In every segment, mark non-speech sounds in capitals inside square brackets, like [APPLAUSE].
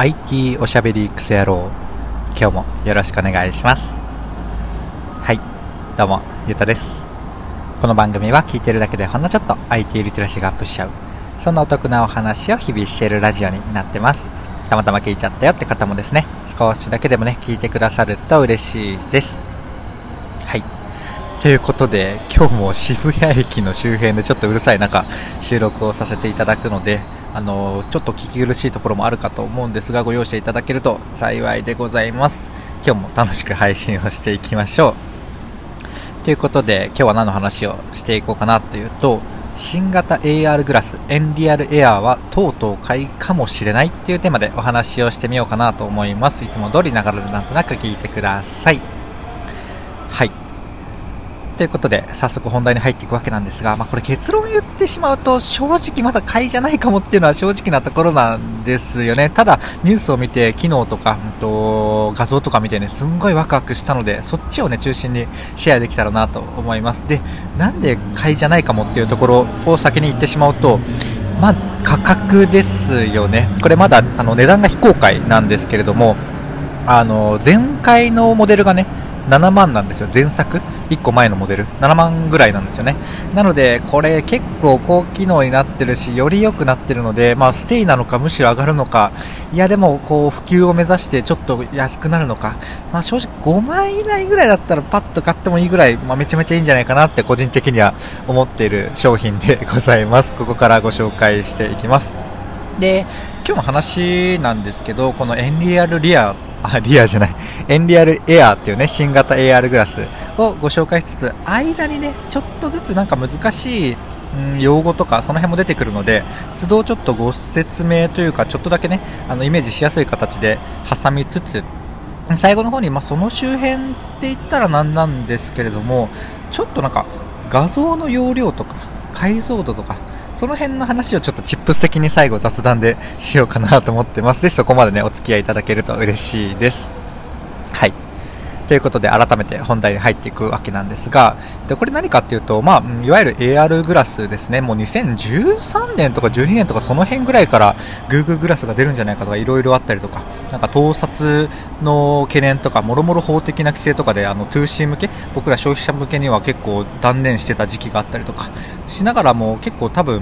IT おしゃべりクソ野郎今日もよろしくお願いします。はいどうもゆうたです。この番組は聞いてるだけでほんのちょっと IT リテラシーがアップしちゃう。そんなお得なお話を日々しているラジオになってます。たまたま聞いちゃったよって方もですね。少しだけでもね聞いてくださると嬉しいです。はい。ということで今日も渋谷駅の周辺でちょっとうるさい中収録をさせていただくのであのちょっと聞き苦しいところもあるかと思うんですがご容赦いただけると幸いでございます。今日も楽しく配信をしていきましょう。ということで今日は何の話をしていこうかなというと新型 AR グラスエンリアルエアーはとうとう買いかもしれないっていうテーマでお話をしてみようかなと思います。いつも通りながらでなんとなく聞いてください。はい。ということで、早速本題に入っていくわけなんですが、まあ、これ結論言ってしまうと、正直まだ買いじゃないかもっていうのは正直なところなんですよね。ただ、ニュースを見て、機能とか、うんと、画像とか見てね、すんごいワクワクしたので、そっちをね、中心にシェアできたらなと思います。で、なんで買いじゃないかもっていうところを先に言ってしまうと、まあ、価格ですよね。これまだ、あの、値段が非公開なんですけれども、あの、前回のモデルがね、7万なんですよ、前作、1個前のモデル、7万ぐらいなんですよね。なので、これ結構高機能になってるし、より良くなってるので、まあ、ステイなのか、むしろ上がるのか、いや、でも、こう、普及を目指してちょっと安くなるのか、まあ、正直5万以内ぐらいだったらパッと買ってもいいぐらい、まあ、めちゃめちゃいいんじゃないかなって個人的には思っている商品で [LAUGHS] ございます。ここからご紹介していきます。で、今日の話なんですけど、このエンリアルリアあ、リアじゃない、エンリアルエアーっていうね、新型 AR グラスをご紹介しつつ、間にね、ちょっとずつなんか難しい、うん、用語とか、その辺も出てくるので、都度ちょっとご説明というか、ちょっとだけね、あの、イメージしやすい形で挟みつつ、最後の方に、まあ、その周辺って言ったらなんなんですけれども、ちょっとなんか、画像の容量とか、解像度とか、その辺の話をちょっとチップス的に最後雑談でしようかなと思ってます。ぜひそこまでね、お付き合いいただけると嬉しいです。ということで改めて本題に入っていくわけなんですが、でこれ何かっていうと、まあ、いわゆる AR グラスですね、もう2013年とか12年とかその辺ぐらいから Google グラスが出るんじゃないかとかいろいろあったりとか、なんか盗撮の懸念とか、もろもろ法的な規制とかであの 2C 向け、僕ら消費者向けには結構断念してた時期があったりとかしながらも結構多分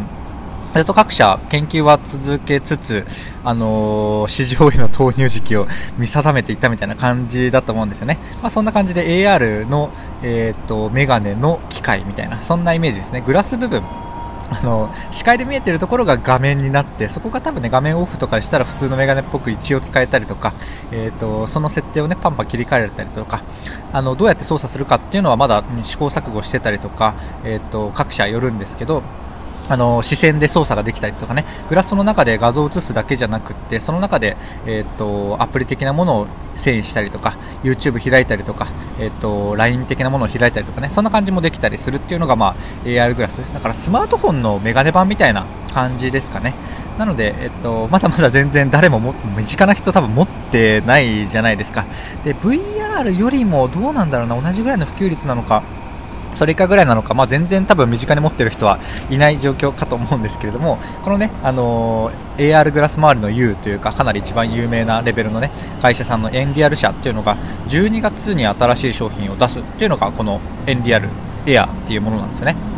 ずっと各社研究は続けつつ、あのー、市場への投入時期を見定めていったみたいな感じだと思うんですよね。まあ、そんな感じで AR の、えっ、と、メガネの機械みたいな、そんなイメージですね。グラス部分。あの視界で見えてるところが画面になってそこが多分ね画面オフとかしたら普通のメガネっぽく一応使えたりとか、えーと、その設定をねパンパン切り替えられたりとかあのどうやって操作するかっていうのはまだ試行錯誤してたりとか、えーと各社よるんですけどあの視線で操作ができたりとかね。グラスの中で画像を映すだけじゃなくってその中で、えーと、アプリ的なものを遷移したりとか YouTube 開いたりとか、えーと、LINE 的なものを開いたりとかね。そんな感じもできたりするっていうのが、まあ、AR グラス。だからスマートフォンのメガネ版みたいな感じですかね。なので、えっと、まだまだ全然誰もも身近な人多分持ってないじゃないですか。で VR よりもどうなんだろうな。同じぐらいの普及率なのか。それ以下ぐらいなのか、まあ、全然多分身近に持ってる人はいない状況かと思うんですけれども、このね、あのー、AR グラス周りの U というか、かなり一番有名なレベルのね、会社さんのエンリアル社っていうのが、12月に新しい商品を出すっていうのが、このエンリアルエアっていうものなんですよね。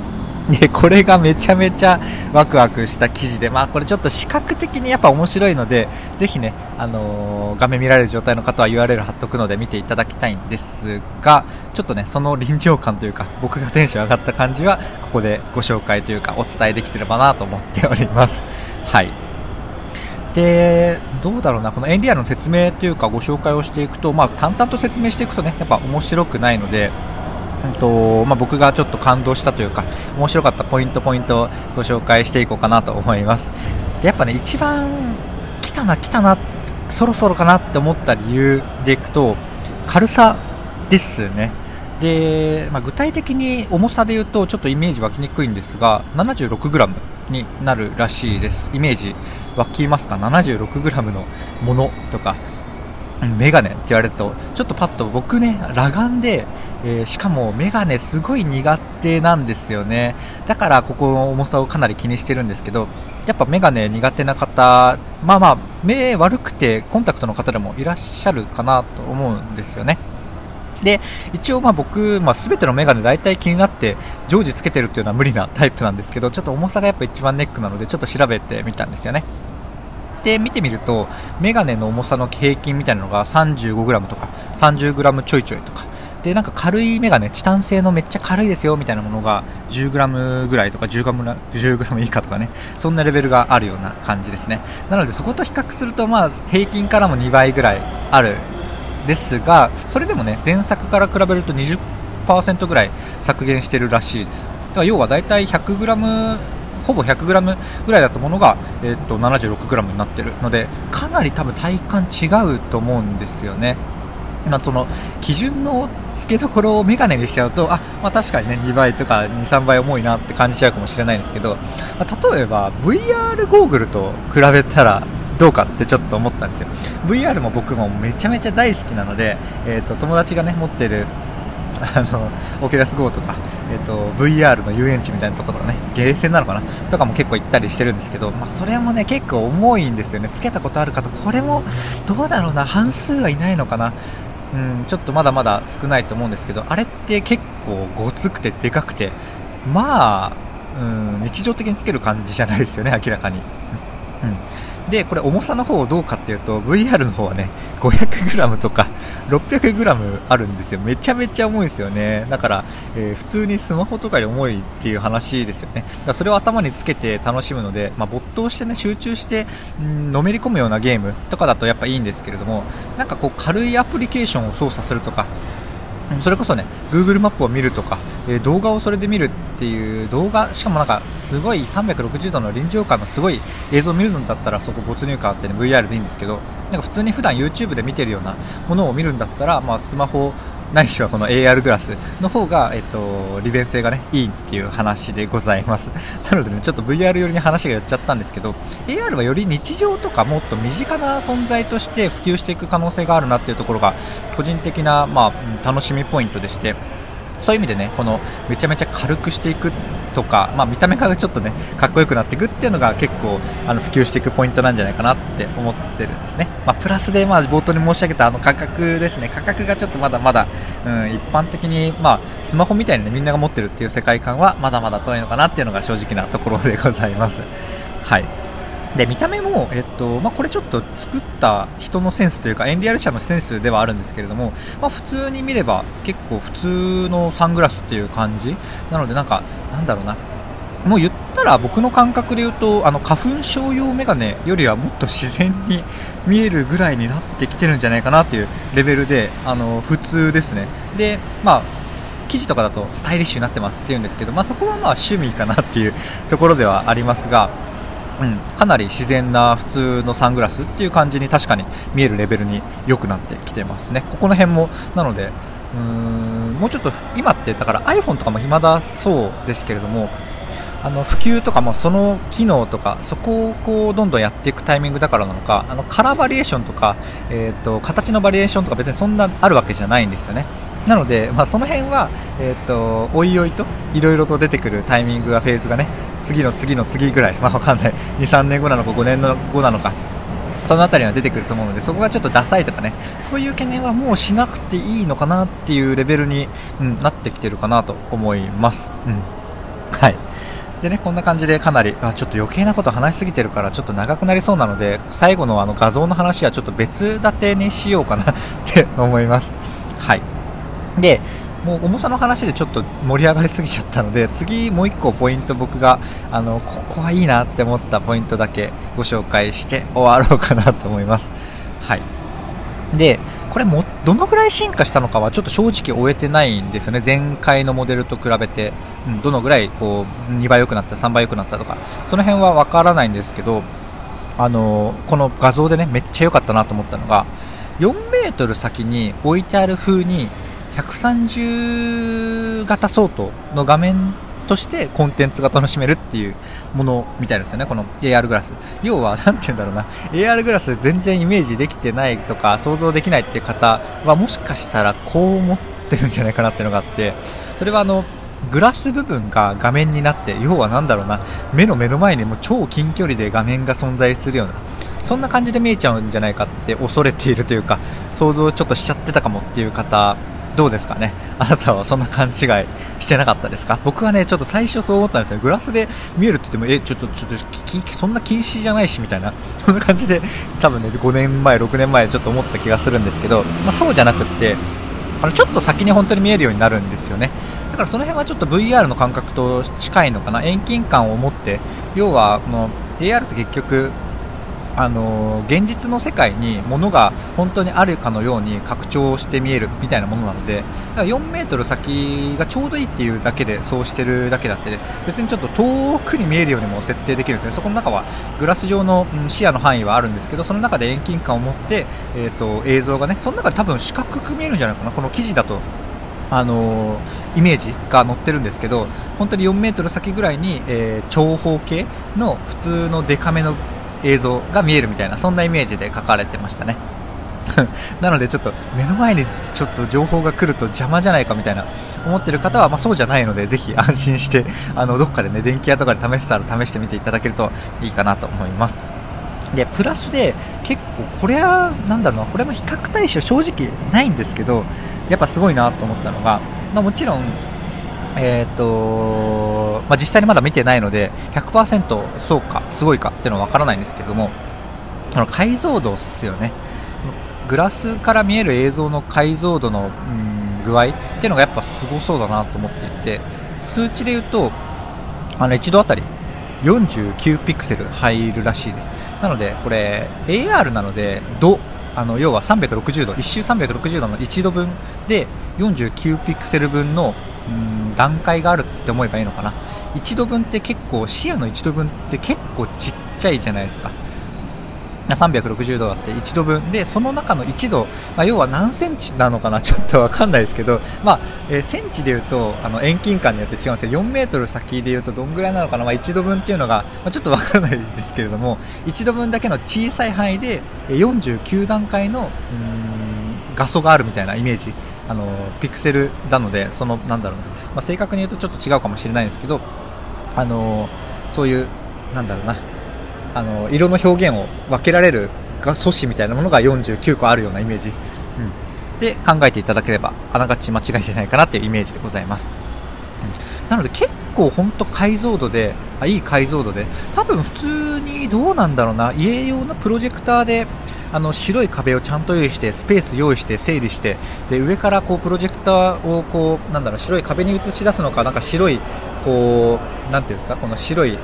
で、[LAUGHS] これがめちゃめちゃワクワクした記事で、まあこれちょっと視覚的にやっぱ面白いので、ぜひね、あのー、画面見られる状態の方は URL 貼っとくので見ていただきたいんですが、ちょっとね、その臨場感というか、僕がテンション上がった感じは、ここでご紹介というか、お伝えできてればなと思っております。はい。で、どうだろうな、このエンリアの説明というかご紹介をしていくと、まあ淡々と説明していくとね、やっぱ面白くないので、とまあ、僕がちょっと感動したというか面白かったポイントポイントをご紹介していこうかなと思います。でやっぱね一番来たな来たなそろそろかなって思った理由でいくと軽さですね。で、まあ、具体的に重さで言うとちょっとイメージ湧きにくいんですが 76g になるらしいです。イメージ湧きますか？76g のものとか。メガネって言われるとちょっとパッと僕ね裸眼でえー、しかもメガネすごい苦手なんですよねだからここの重さをかなり気にしてるんですけどやっぱメガネ苦手な方、まあまあ、目悪くてコンタクトの方でもいらっしゃるかなと思うんですよね。で、一応まあ僕、まあ、全てのメガネ大体気になって常時つけてるっていうのは無理なタイプなんですけど、ちょっと重さがやっぱ一番ネックなので、ちょっと調べてみたんですよね。で、見てみると、メガネの重さの平均みたいなのが 35g とか 30g ちょいちょいとか、で、なんか軽いメガネ、チタン製のめっちゃ軽いですよみたいなものが 10g ぐらいとか 10g, 10g 以下とかね、そんなレベルがあるような感じですね。なのでそこと比較すると、まあ、平均からも2倍ぐらいあるですが、それでもね、前作から比べると20%ぐらい削減してるらしいです。だから要は大体 100g ほぼ 100g ぐらいだったものが、えー、と 76g になってるのでかなり多分体感違うと思うんですよね。まあ、その基準の付けどころをメガネにしちゃうとあ、まあ、確かにね2倍とか23倍重いなって感じちゃうかもしれないんですけど、まあ、例えば VR ゴーグルと比べたらどうかってちょっと思ったんですよ VR も僕もめちゃめちゃ大好きなので、えーと、友達がね持ってるあのオキュラス GO とか、えーと、VR の遊園地みたいなところとかねゲーセンなのかなとかも結構行ったりしてるんですけど、まあ、それもね結構重いんですよね。つけたことある方これもどうだろうな半数はいないのかな。うん、ちょっとまだまだ少ないと思うんですけどあれって結構ごつくてでかくてまあ、うん、日常的につける感じじゃないですよね明らかに、うん、でこれ重さの方どうかっていうと VR の方はね 500g とか 600g あるんですよ。めちゃめちゃ重いですよね。だから、えー、普通にスマホとかより重いっていう話ですよね。だからそれを頭につけて楽しむので、まあ、没頭してね集中して、ん、のめり込むようなゲームとかだとやっぱいいんですけれどもなんかこう軽いアプリケーションを操作するとかそれこそね Google マップを見るとか、えー、動画をそれで見るっていう動画しかもなんかすごい360度の臨場感のすごい映像を見るんだったらそこ没入感あって、ね、VR でいいんですけどなんか普通に普段 YouTube で見てるようなものを見るんだったら、まあ、スマホないしはこの AR グラスの方が、えっと、利便性がね、いいっていう話でございます。なのでね、ちょっと VR 寄りに話が寄っちゃったんですけど、AR はより日常とかもっと身近な存在として普及していく可能性があるなっていうところが、個人的な、まあ、楽しみポイントでして、そういう意味でね、このめちゃめちゃ軽くしていくとか、まあ、見た目がちょっとね、かっこよくなっていくっていうのが結構あの普及していくポイントなんじゃないかなって思ってるんですね。まあ、プラスで、まあ、冒頭に申し上げたあの価格ですね、価格がちょっとまだまだ、うん、一般的に、まあ、スマホみたいにね、みんなが持ってるっていう世界観はまだまだ遠いのかなっていうのが正直なところでございます。はい。で見た目も、えっとまあ、これちょっと作った人のセンスというかエンリアル社のセンスではあるんですけれども、まあ、普通に見れば結構普通のサングラスっていう感じ。なのでなんかなんだろうな。もう言ったら僕の感覚で言うとあの花粉症用メガネよりはもっと自然に [LAUGHS] 見えるぐらいになってきてるんじゃないかなっていうレベルであの普通ですね。でまあ記事とかだとスタイリッシュになってますっていうんですけど、まあ、そこはまあ趣味かなっていうところではありますがうん、かなり自然な普通のサングラスっていう感じに確かに見えるレベルに良くなってきてますね。ここの辺もなのでうーんもうちょっと今ってだから iPhone とかも暇だそうですけれどもあの普及とかもその機能とかそこをこうどんどんやっていくタイミングだからなのかあのカラーバリエーションとか、えーと形のバリエーションとか別にそんなあるわけじゃないんですよね。なので、まあ、その辺は、えーと、おいおいといろいろと出てくるタイミングがフェーズがね次の次の次ぐらい、まあ、わかんない2、3年後なのか5年後なのかその辺りは出てくると思うのでそこがちょっとダサいとかねそういう懸念はもうしなくていいのかなっていうレベルに、うん、なってきてるかなと思います。うんはいでね、こんな感じでかなり、あ、ちょっと余計なこと話しすぎてるからちょっと長くなりそうなので、最後のあの画像の話はちょっと別立てにしようかなって思います。はい。で、もう重さの話でちょっと盛り上がりすぎちゃったので次もう1個ポイント僕があのここはいいなって思ったポイントだけご紹介して終わろうかなと思います。はい。でこれもどのぐらい進化したのかはちょっと正直終えてないんですよね。前回のモデルと比べて、うん、どのぐらいこう2倍良くなった3倍良くなったとか。その辺はわからないんですけどあのこの画像でねめっちゃ良かったなと思ったのが4メートル先に置いてある風に130型相当の画面としてコンテンツが楽しめるっていうものみたいですよね、この AR グラス。要は、なんて言うんだろうな、AR グラス全然イメージできてないとか、想像できないっていう方は、もしかしたらこう思ってるんじゃないかなっていうのがあって、それはあの、グラス部分が画面になって要は何だろうな目の目の前にも超近距離で画面が存在するようなそんな感じで見えちゃうんじゃないかって恐れているというか想像ちょっとしちゃってたかもっていう方どうですかね [LAUGHS] あなたはそんな勘違いしてなかったですか？僕はね、ちょっと最初そう思ったんですよ。グラスで見えるって言っても、え、ちょっと、ちょっと、そんな禁止じゃないし、みたいな、[LAUGHS] そんな感じで、多分ね、5年前、6年前、ちょっと思った気がするんですけど、まあ、そうじゃなくって、あの、ちょっと先に本当に見えるようになるんですよね。だからその辺はちょっと VR の感覚と近いのかな。遠近感を持って、要は、この AR って結局、あの現実の世界に物が本当にあるかのように拡張して見えるみたいなものなのでだから4メートル先がちょうどいいっていうだけでそうしてるだけだって、別にちょっと遠くに見えるようにも設定できるんですね。そこの中はグラス状の視野の範囲はあるんですけどその中で遠近感を持って、えーと、映像がねその中で多分四角く見えるんじゃないかな。この記事だとあのー、イメージが載ってるんですけど本当に4メートル先ぐらいに、えー、長方形の普通のデカめの映像が見えるみたいなそんなイメージで書かれてましたね。[LAUGHS] なのでちょっと目の前にちょっと情報が来ると邪魔じゃないかみたいな思ってる方はまあそうじゃないのでぜひ安心してあのどっかでね電気屋とかで試せたら試してみていただけるといいかなと思います。でプラスで結構これはなんだろうなこれも比較対象正直ないんですけどやっぱすごいなと思ったのが、まあ、もちろんえーとまあ、実際にまだ見てないので100%そうかすごいかっていうのは分からないんですけどもその解像度ですよね。グラスから見える映像の解像度の、うん、具合っていうのがやっぱすごそうだなと思っていて数値で言うとあの一度あたり49ピクセル入るらしいです。なのでこれ AR なので度あの要は360度1周360度の1度分で49ピクセル分のうん段階があるって思えばいいのかな。1度分って結構視野の1度分って結構ちっちゃいじゃないですか。360度あって1度分。でその中の1度、まあ、要は何センチなのかなちょっと分かんないですけど、まあえー、センチでいうとあの遠近感によって違うんですよ。4メートル先でいうとどんぐらいなのかな、まあ、1度分っていうのが、まあ、ちょっと分からないですけれども1度分だけの小さい範囲で49段階の画素があるみたいなイメージ。あのピクセルなのでそのなんだろうな、まあ、正確に言うとちょっと違うかもしれないんですけどあのそういうなんだろうな。あの色の表現を分けられる素子みたいなものが49個あるようなイメージ、うん、で考えていただければあながち間違いじゃないかなっていうイメージでございます、うん、なので結構本当解像度であいい解像度で多分普通にどうなんだろうな。家用のプロジェクターであの白い壁をちゃんと用意してスペース用意して整理してで上からこうプロジェクターをこうなんだろう白い壁に映し出すのかなんか白いこうなていうんですかこの白い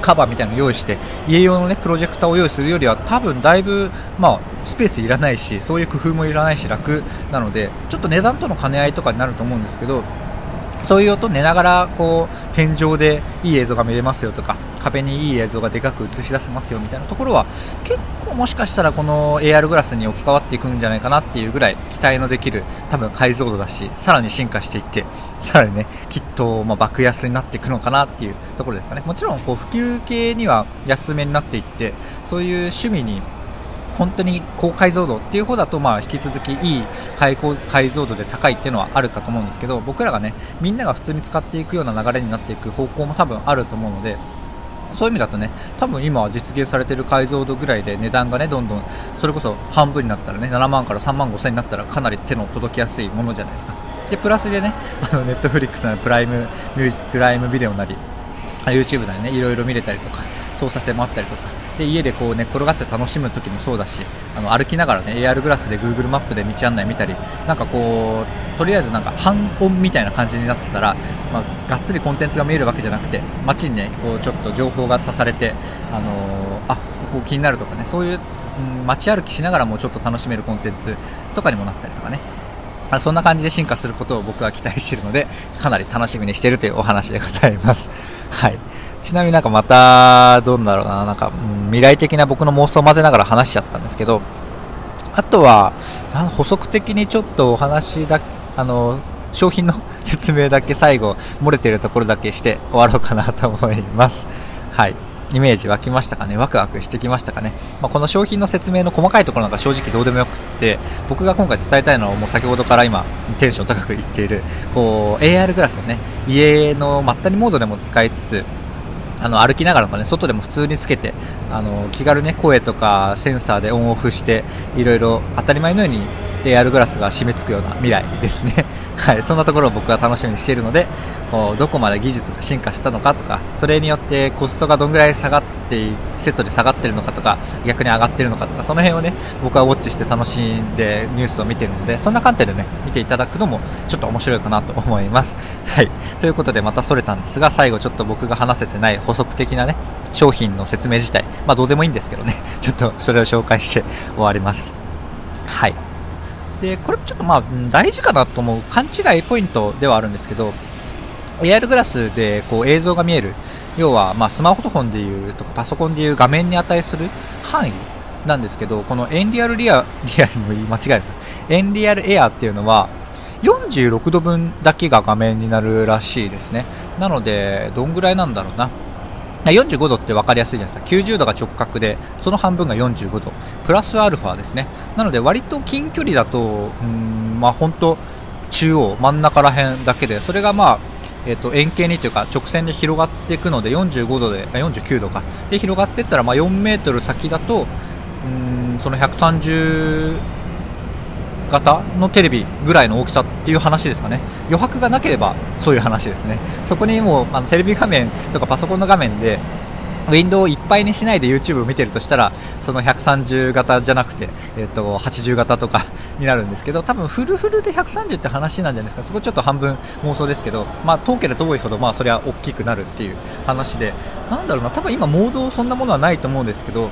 カバーみたいなのを用意して家用の、ね、プロジェクターを用意するよりは多分だいぶ、まあ、スペースいらないしそういう工夫もいらないし楽なのでちょっと値段との兼ね合いとかになると思うんですけどそういう音寝ながらこう天井でいい映像が見れますよとか壁にいい映像がでかく映し出せますよみたいなところは結構もしかしたらこの AR グラスに置き換わっていくんじゃないかなっていうぐらい期待のできる多分解像度だしさらに進化していってさらにねきっとま爆安になっていくのかなっていうところですかね。もちろんこう普及系には安めになっていってそういう趣味に本当に高解像度っていう方だと、まあ、引き続きいい解解像度で高いっていうのはあるかと思うんですけど僕らがねみんなが普通に使っていくような流れになっていく方向も多分あると思うのでそういう意味だとね多分今は実現されている解像度ぐらいで値段がねどんどんそれこそ半分になったらね7万から3万5千になったらかなり手の届きやすいものじゃないですか。でプラスでね [LAUGHS] あのネットフリックスのプライムプライムビデオなり YouTube なりねいろいろ見れたりとか操作性もあったりとかで家でこう寝転がって楽しむ時もそうだしあの歩きながらね AR グラスで Google マップで道案内見たりなんかこうとりあえずなんか半音みたいな感じになってたら、まあ、がっつりコンテンツが見えるわけじゃなくて街にねこうちょっと情報が足されてあのー、あここ気になるとかねそういう、うん、街歩きしながらもちょっと楽しめるコンテンツとかにもなったりとかねそんな感じで進化することを僕は期待しているのでかなり楽しみにしているというお話でございます。はいちなみになんかまた、どうだろうな、なんか、未来的な僕の妄想を混ぜながら話しちゃったんですけど、あとは、補足的にちょっとお話だ、あの、商品の [LAUGHS] 説明だけ最後、漏れてるところだけして終わろうかなと思います。はい。イメージ湧きましたかね？ワクワクしてきましたかね、まあ、この商品の説明の細かいところなんか正直どうでもよくって僕が今回伝えたいのはもう先ほどから今テンション高く言っているこう AR グラスをね家のまったりモードでも使いつつあの歩きながらとかね外でも普通につけてあの気軽ね声とかセンサーでオンオフしていろいろ当たり前のように AR グラスが締め付くような未来ですね。はい、そんなところを僕は楽しみにしているのでこうどこまで技術が進化したのかとかそれによってコストがどんぐらい下がってセットで下がってるのかとか逆に上がってるのかとかその辺をね僕はウォッチして楽しんでニュースを見てるのでそんな観点でね見ていただくのもちょっと面白いかなと思います。[LAUGHS] はい、ということでまたそれたんですが最後ちょっと僕が話せてない補足的なね商品の説明自体まあどうでもいいんですけどね [LAUGHS] ちょっとそれを紹介して終わります。はいでこれちょっとまあ大事かなと思う勘違いポイントではあるんですけど AR グラスでこう映像が見える。要はまスマートフォンでいうとかパソコンでいう画面に値する範囲なんですけどこのエンリアルリア [LAUGHS] リアルも間違えるエンリアルエアっていうのは46度分だけが画面になるらしいですね。なのでどんぐらいなんだろうな。45度って分かりやすいじゃないですか。90度が直角でその半分が45度。プラスアルファですね。なので割と近距離だとうんまあ本当中央真ん中ら辺だけでそれがまあえー、と円形にというか直線で広がっていくので45度で49度か。で広がっていったらまあ4メートル先だとうんその130型のテレビぐらいの大きさっていう話ですかね。余白がなければそういう話ですね。そこにもうあのテレビ画面とかパソコンの画面でウィンドウをいっぱいにしないで YouTube を見てるとしたらその130型じゃなくて、えー、と80型とかになるんですけど多分フルフルで130って話なんじゃないですか。そこちょっと半分妄想ですけど、まあ、遠ければ遠いほどまあそれは大きくなるっていう話で。なんだろうな。多分今モードそんなものはないと思うんですけど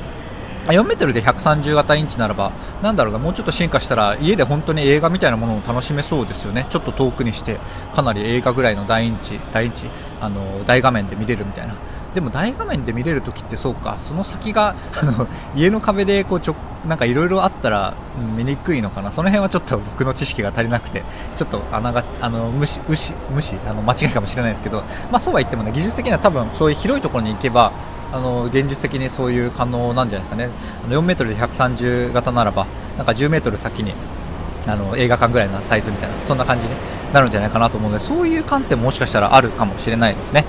4メートルで130型インチならば、なんだろうな、もうちょっと進化したら、家で本当に映画みたいなものを楽しめそうですよね。ちょっと遠くにして、かなり映画ぐらいの大インチ、大インチ、あの、大画面で見れるみたいな。でも大画面で見れるときってそうか、その先が、[LAUGHS] あの、家の壁でこうちょ、なんかいろいろあったら、見にくいのかな。その辺はちょっと僕の知識が足りなくて、ちょっと穴が、あの、無視、無視、無視、あの、間違いかもしれないですけど、まあそうは言ってもね、技術的には多分そういう広いところに行けば、あの現実的にそういう可能なんじゃないですかね、あの4メートルで130型ならば、なんか10メートル先にあの映画館ぐらいのサイズみたいな、そんな感じになるんじゃないかなと思うので、そういう観点ももしかしたらあるかもしれないですね。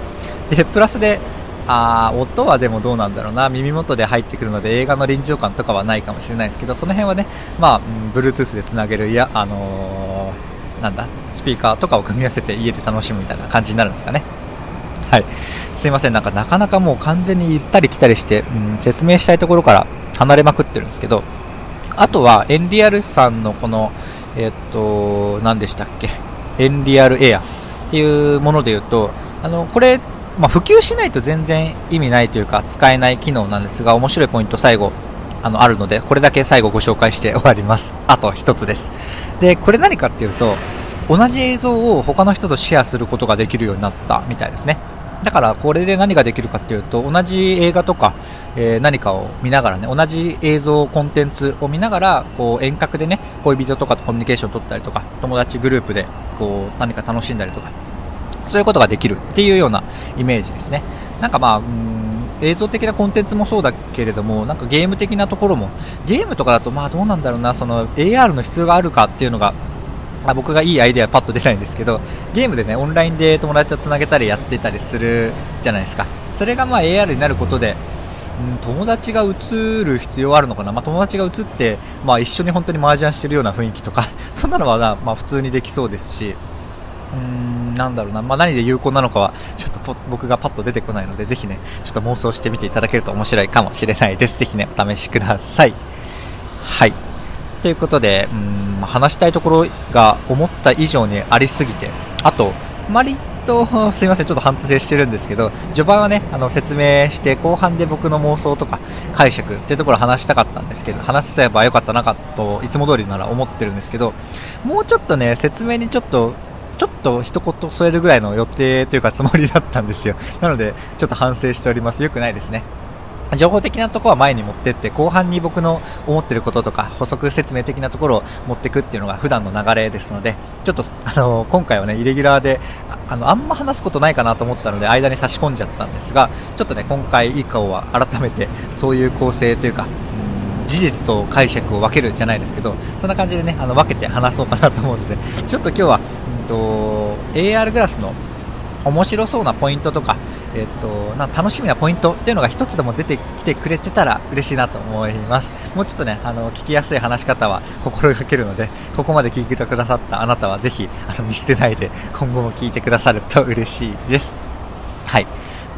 でプラスであ音はでもどうなんだろうな耳元で入ってくるので映画の臨場感とかはないかもしれないですけどその辺はね、まあ、うん、Bluetooth でつなげるいや、あのー、なんだスピーカーとかを組み合わせて家で楽しむみたいな感じになるんですかね。はい。すいません、なんかなかなかもう完全に行ったり来たりして、うん、説明したいところから離れまくってるんですけど、あとはエンリアルさんのこの、えっと、何でしたっけ、エンリアルエアっていうもので言うと、あの、これ、まあ、普及しないと全然意味ないというか使えない機能なんですが面白いポイント最後あのあるのでこれだけ最後ご紹介して終わります。あと1つです。でこれ何かっていうと同じ映像を他の人とシェアすることができるようになったみたいですね。だからこれで何ができるかっていうと同じ映画とか、えー、何かを見ながらね同じ映像コンテンツを見ながらこう遠隔でね恋人とかとコミュニケーションを取ったりとか友達グループでこう何か楽しんだりとかそういうことができるっていうようなイメージですね。なんかまあ映像的なコンテンツもそうだけれどもなんかゲーム的なところもゲームとかだとまあどうなんだろうなその AR の必要があるかっていうのがあ、僕がいいアイデアパッと出ないんですけどゲームでねオンラインで友達とつなげたりやってたりするじゃないですかそれがまあ AR になることでうん、友達が映る必要あるのかな、まあ、友達が映って、まあ、一緒に本当に麻雀してるような雰囲気とか [LAUGHS] そんなのはなまあ、普通にできそうですし、うーん、なんだろうな、まあ、何で有効なのかはちょっと僕がパッと出てこないので、ぜひね、ちょっと妄想してみていただけると面白いかもしれないです。ぜひね、お試しください。はい。ということで、うん話したいところが思った以上にありすぎて、あと、割と、すいません、ちょっと反省してるんですけど、序盤はね、あの、説明して、後半で僕の妄想とか解釈っていうところ話したかったんですけど、話せばよかったなかと、いつも通りなら思ってるんですけど、もうちょっとね、説明にちょっと、ちょっと一言添えるぐらいの予定というかつもりだったんですよ。なので、ちょっと反省しております。よくないですね。情報的なところは前に持ってって後半に僕の思ってることとか補足説明的なところを持っていくっていうのが普段の流れですのでちょっとあの [LAUGHS] 今回はねイレギュラーであのあんま話すことないかなと思ったので間に差し込んじゃったんですがちょっとね今回以降は改めてそういう構成というか事実と解釈を分けるじゃないですけどそんな感じでねあの分けて話そうかなと思うのでちょっと今日は、うんと AR グラスの面白そうなポイントとか、えっと、な楽しみなポイントっていうのが1つでも出てきてくれてたら嬉しいなと思います。もうちょっとね、あの、聞きやすい話し方は心がけるので、ここまで聞いてくださったあなたはぜひ、あの、見捨てないで今後も聞いてくださると嬉しいです。はい。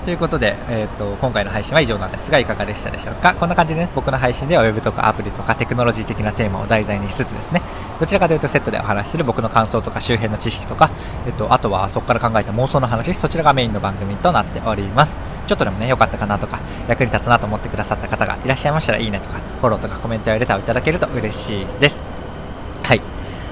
ということで、えーと、今回の配信は以上なんですがいかがでしたでしょうか？こんな感じで、ね、僕の配信では Web とかアプリとかテクノロジー的なテーマを題材にしつつですねどちらかというとセットでお話しする僕の感想とか周辺の知識とか、えーと、あとはそこから考えた妄想の話そちらがメインの番組となっております。ちょっとでもね良かったかなとか役に立つなと思ってくださった方がいらっしゃいましたらいいねとかフォローとかコメントやレターをいただけると嬉しいです。はい。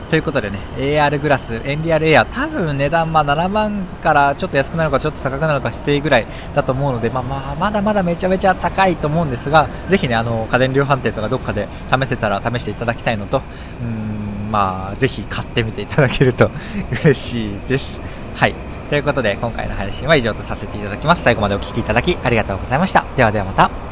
ということでね、AR グラス、エンリアルエア、多分値段まあ7万からちょっと安くなるかちょっと高くなるかしてぐらいだと思うので、まあ、まあまだまだめちゃめちゃ高いと思うんですが、ぜひね、あの家電量販店とかどっかで試せたら試していただきたいのと、うんまあ、ぜひ買ってみていただけると [LAUGHS] 嬉しいです。はい。ということで、今回の配信は以上とさせていただきます。最後までお聴きいただきありがとうございました。ではではまた。